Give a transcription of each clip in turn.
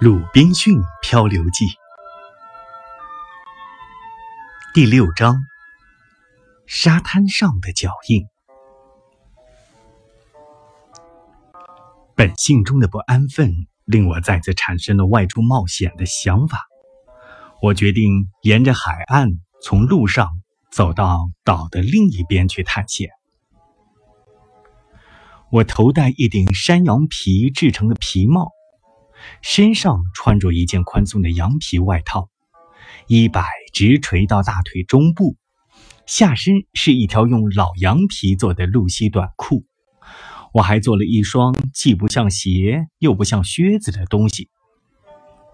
《鲁滨逊漂流记》第六章：沙滩上的脚印。本性中的不安分令我再次产生了外出冒险的想法。我决定沿着海岸从路上走到岛的另一边去探险。我头戴一顶山羊皮制成的皮帽。身上穿着一件宽松的羊皮外套，衣摆直垂到大腿中部，下身是一条用老羊皮做的露西短裤。我还做了一双既不像鞋又不像靴子的东西。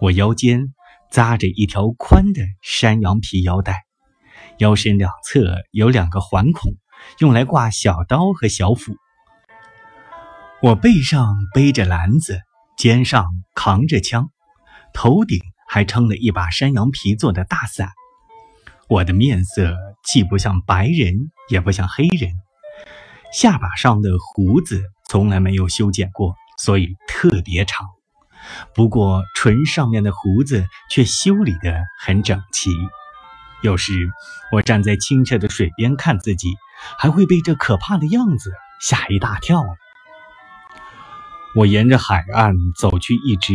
我腰间扎着一条宽的山羊皮腰带，腰身两侧有两个环孔，用来挂小刀和小斧。我背上背着篮子。肩上扛着枪，头顶还撑了一把山羊皮做的大伞。我的面色既不像白人，也不像黑人，下巴上的胡子从来没有修剪过，所以特别长。不过唇上面的胡子却修理得很整齐。有时我站在清澈的水边看自己，还会被这可怕的样子吓一大跳。我沿着海岸走去，一直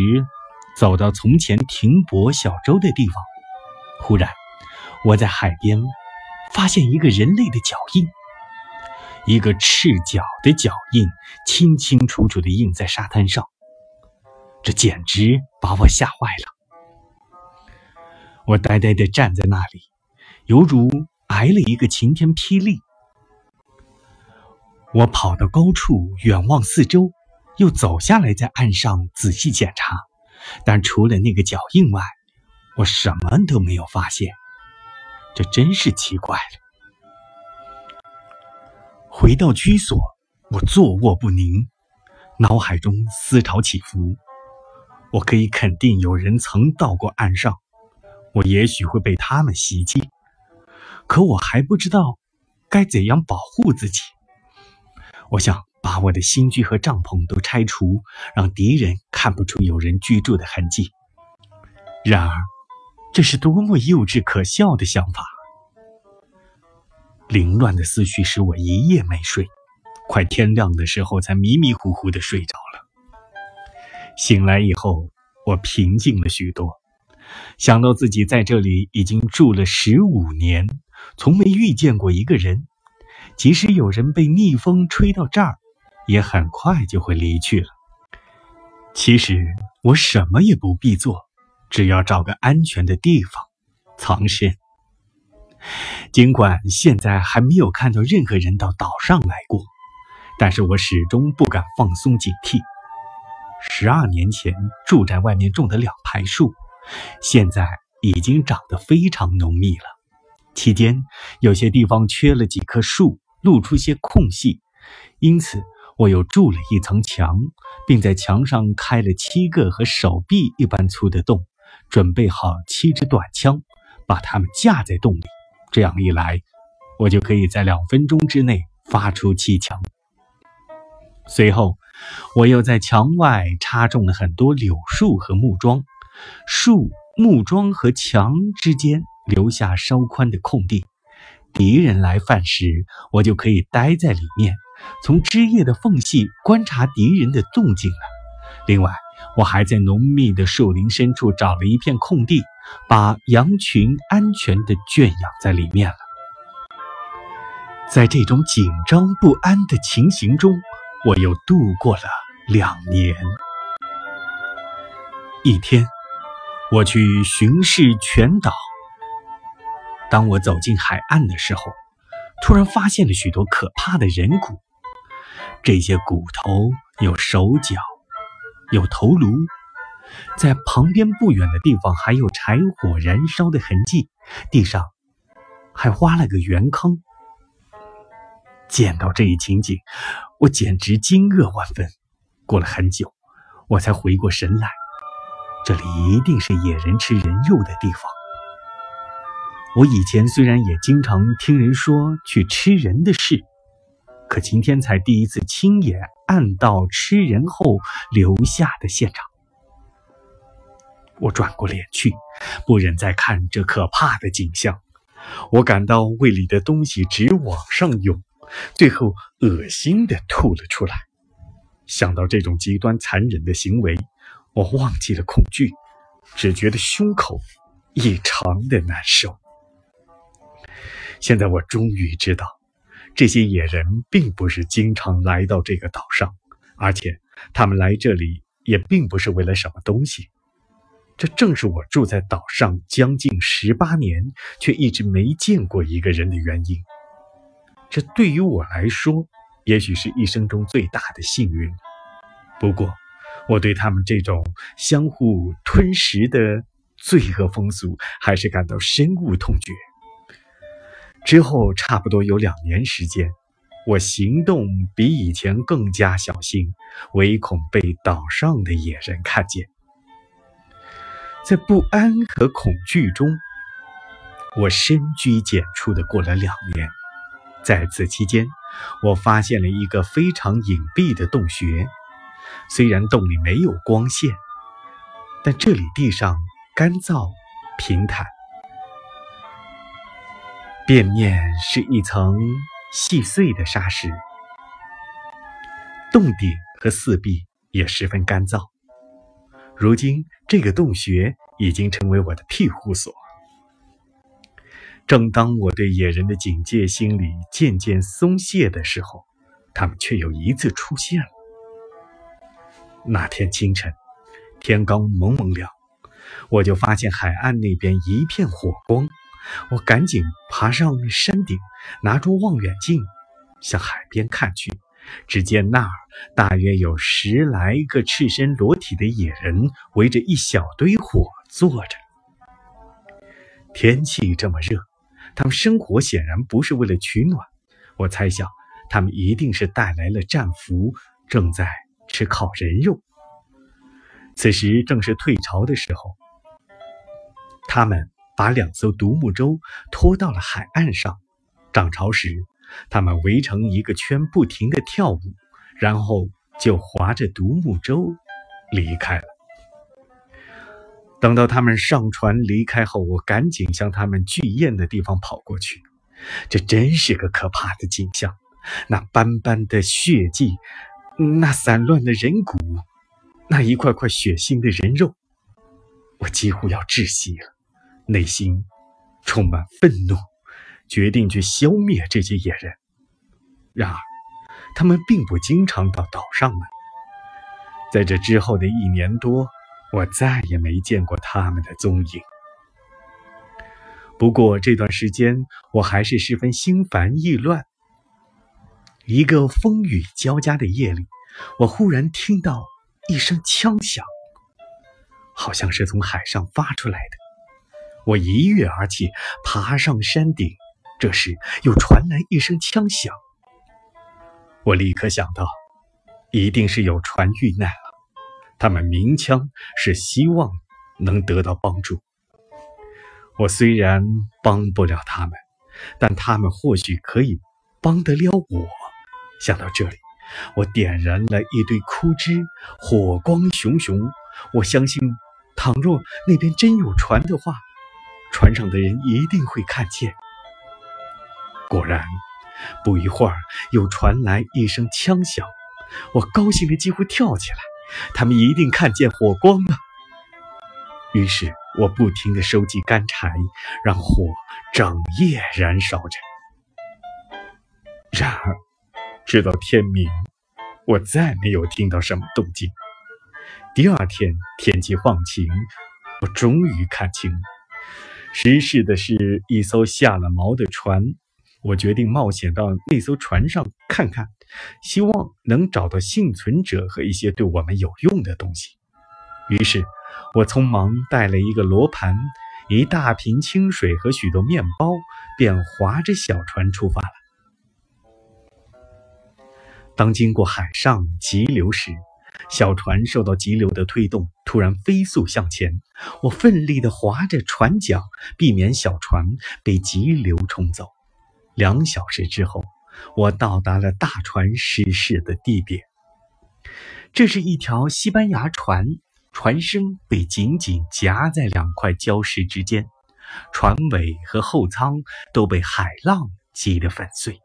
走到从前停泊小舟的地方。忽然，我在海边发现一个人类的脚印，一个赤脚的脚印，清清楚楚地印在沙滩上。这简直把我吓坏了。我呆呆地站在那里，犹如挨了一个晴天霹雳。我跑到高处，远望四周。又走下来，在岸上仔细检查，但除了那个脚印外，我什么都没有发现。这真是奇怪了。回到居所，我坐卧不宁，脑海中思潮起伏。我可以肯定，有人曾到过岸上，我也许会被他们袭击，可我还不知道该怎样保护自己。我想。把我的新居和帐篷都拆除，让敌人看不出有人居住的痕迹。然而，这是多么幼稚可笑的想法！凌乱的思绪使我一夜没睡，快天亮的时候才迷迷糊糊的睡着了。醒来以后，我平静了许多，想到自己在这里已经住了十五年，从没遇见过一个人，即使有人被逆风吹到这儿。也很快就会离去了。其实我什么也不必做，只要找个安全的地方藏身。尽管现在还没有看到任何人到岛上来过，但是我始终不敢放松警惕。十二年前住在外面种的两排树，现在已经长得非常浓密了。期间有些地方缺了几棵树，露出些空隙，因此。我又筑了一层墙，并在墙上开了七个和手臂一般粗的洞，准备好七支短枪，把它们架在洞里。这样一来，我就可以在两分钟之内发出七枪。随后，我又在墙外插种了很多柳树和木桩，树、木桩和墙之间留下稍宽的空地。敌人来犯时，我就可以待在里面。从枝叶的缝隙观察敌人的动静了。另外，我还在浓密的树林深处找了一片空地，把羊群安全地圈养在里面了。在这种紧张不安的情形中，我又度过了两年。一天，我去巡视全岛。当我走进海岸的时候，突然发现了许多可怕的人骨。这些骨头有手脚，有头颅，在旁边不远的地方还有柴火燃烧的痕迹，地上还挖了个圆坑。见到这一情景，我简直惊愕万分。过了很久，我才回过神来，这里一定是野人吃人肉的地方。我以前虽然也经常听人说去吃人的事。可今天才第一次亲眼按到吃人后留下的现场。我转过脸去，不忍再看这可怕的景象。我感到胃里的东西直往上涌，最后恶心地吐了出来。想到这种极端残忍的行为，我忘记了恐惧，只觉得胸口异常的难受。现在我终于知道，这些野人并不是经常来到这个岛上，而且他们来这里也并不是为了什么东西。这正是我住在岛上将近十八年，却一直没见过一个人的原因。这对于我来说，也许是一生中最大的幸运。不过，我对他们这种相互吞食的罪恶风俗，还是感到深恶痛绝。之后差不多有两年时间，我行动比以前更加小心，唯恐被岛上的野人看见。在不安和恐惧中，我深居简出的过了两年。在此期间，我发现了一个非常隐蔽的洞穴。虽然洞里没有光线，但这里地上干燥平坦，店面是一层细碎的沙石。洞顶和四壁也十分干燥。如今，这个洞穴已经成为我的庇护所。正当我对野人的警戒心理渐渐松懈的时候，他们却又一次出现了。那天清晨，天刚蒙蒙亮，我就发现海岸那边一片火光。我赶紧爬上山顶，拿出望远镜向海边看去。只见那儿大约有十来个赤身裸体的野人围着一小堆火坐着。天气这么热，他们生火显然不是为了取暖。我猜想，他们一定是带来了战俘，正在吃烤人肉。此时正是退潮的时候，他们把两艘独木舟拖到了海岸上。涨潮时，他们围成一个圈，不停地跳舞，然后就划着独木舟离开了。等到他们上船离开后，我赶紧向他们聚宴的地方跑过去。这真是个可怕的景象：那斑斑的血迹，那散乱的人骨，那一块块血腥的人肉，我几乎要窒息了，内心充满愤怒。决定去消灭这些野人，然而他们并不经常到岛上来。在这之后的一年多，我再也没见过他们的踪影。不过这段时间，我还是十分心烦意乱。一个风雨交加的夜里，我忽然听到一声枪响，好像是从海上发出来的。我一跃而起，爬上山顶。这时又传来一声枪响，我立刻想到，一定是有船遇难了。他们鸣枪是希望能得到帮助。我虽然帮不了他们，但他们或许可以帮得了我。想到这里，我点燃了一堆枯枝，火光熊熊。我相信，倘若那边真有船的话，船上的人一定会看见。果然，不一会儿又传来一声枪响，我高兴的几乎跳起来。他们一定看见火光了。于是我不停的收集干柴，让火整夜燃烧着。然而，直到天明，我再没有听到什么动静。第二天天气放晴，我终于看清，失事的是一艘下了锚的船。我决定冒险到那艘船上看看，希望能找到幸存者和一些对我们有用的东西。于是，我匆忙带了一个罗盘、一大瓶清水和许多面包，便划着小船出发了。当经过海上急流时，小船受到急流的推动，突然飞速向前。我奋力地划着船桨，避免小船被急流冲走。两小时之后，我到达了大船失事的地点。这是一条西班牙船，船身被紧紧夹在两块礁石之间，船尾和后舱都被海浪击得粉碎。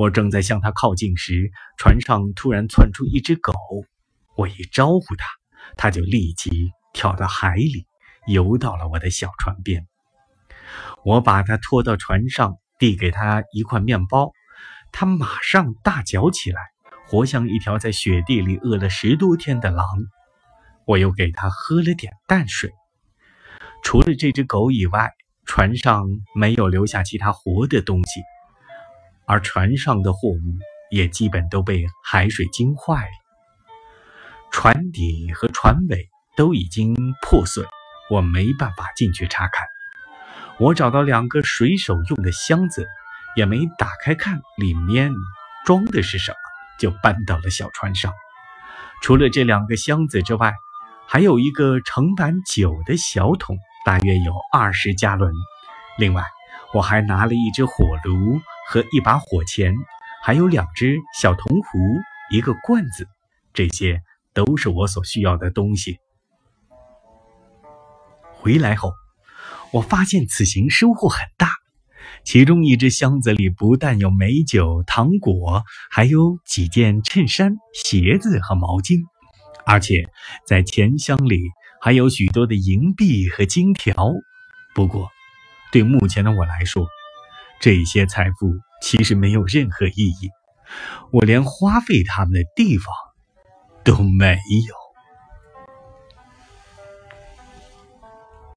我正在向他靠近时，船上突然窜出一只狗。我一招呼它，它就立即跳到海里，游到了我的小船边。我把它拖到船上，递给它一块面包，它马上大嚼起来，活像一条在雪地里饿了十多天的狼。我又给它喝了点淡水。除了这只狗以外，船上没有留下其他活的东西，而船上的货物也基本都被海水惊坏了。船底和船尾都已经破损，我没办法进去查看。我找到两个水手用的箱子，也没打开看里面装的是什么，就搬到了小船上。除了这两个箱子之外，还有一个盛满酒的小桶，大约有二十加仑。另外，我还拿了一只火炉和一把火钳，还有两只小铜壶、一个罐子，这些。都是我所需要的东西。回来后，我发现此行收获很大。其中一只箱子里不但有美酒、糖果，还有几件衬衫、鞋子和毛巾，而且在钱箱里还有许多的银币和金条。不过，对目前的我来说，这些财富其实没有任何意义。我连花费它们的地方。都没有。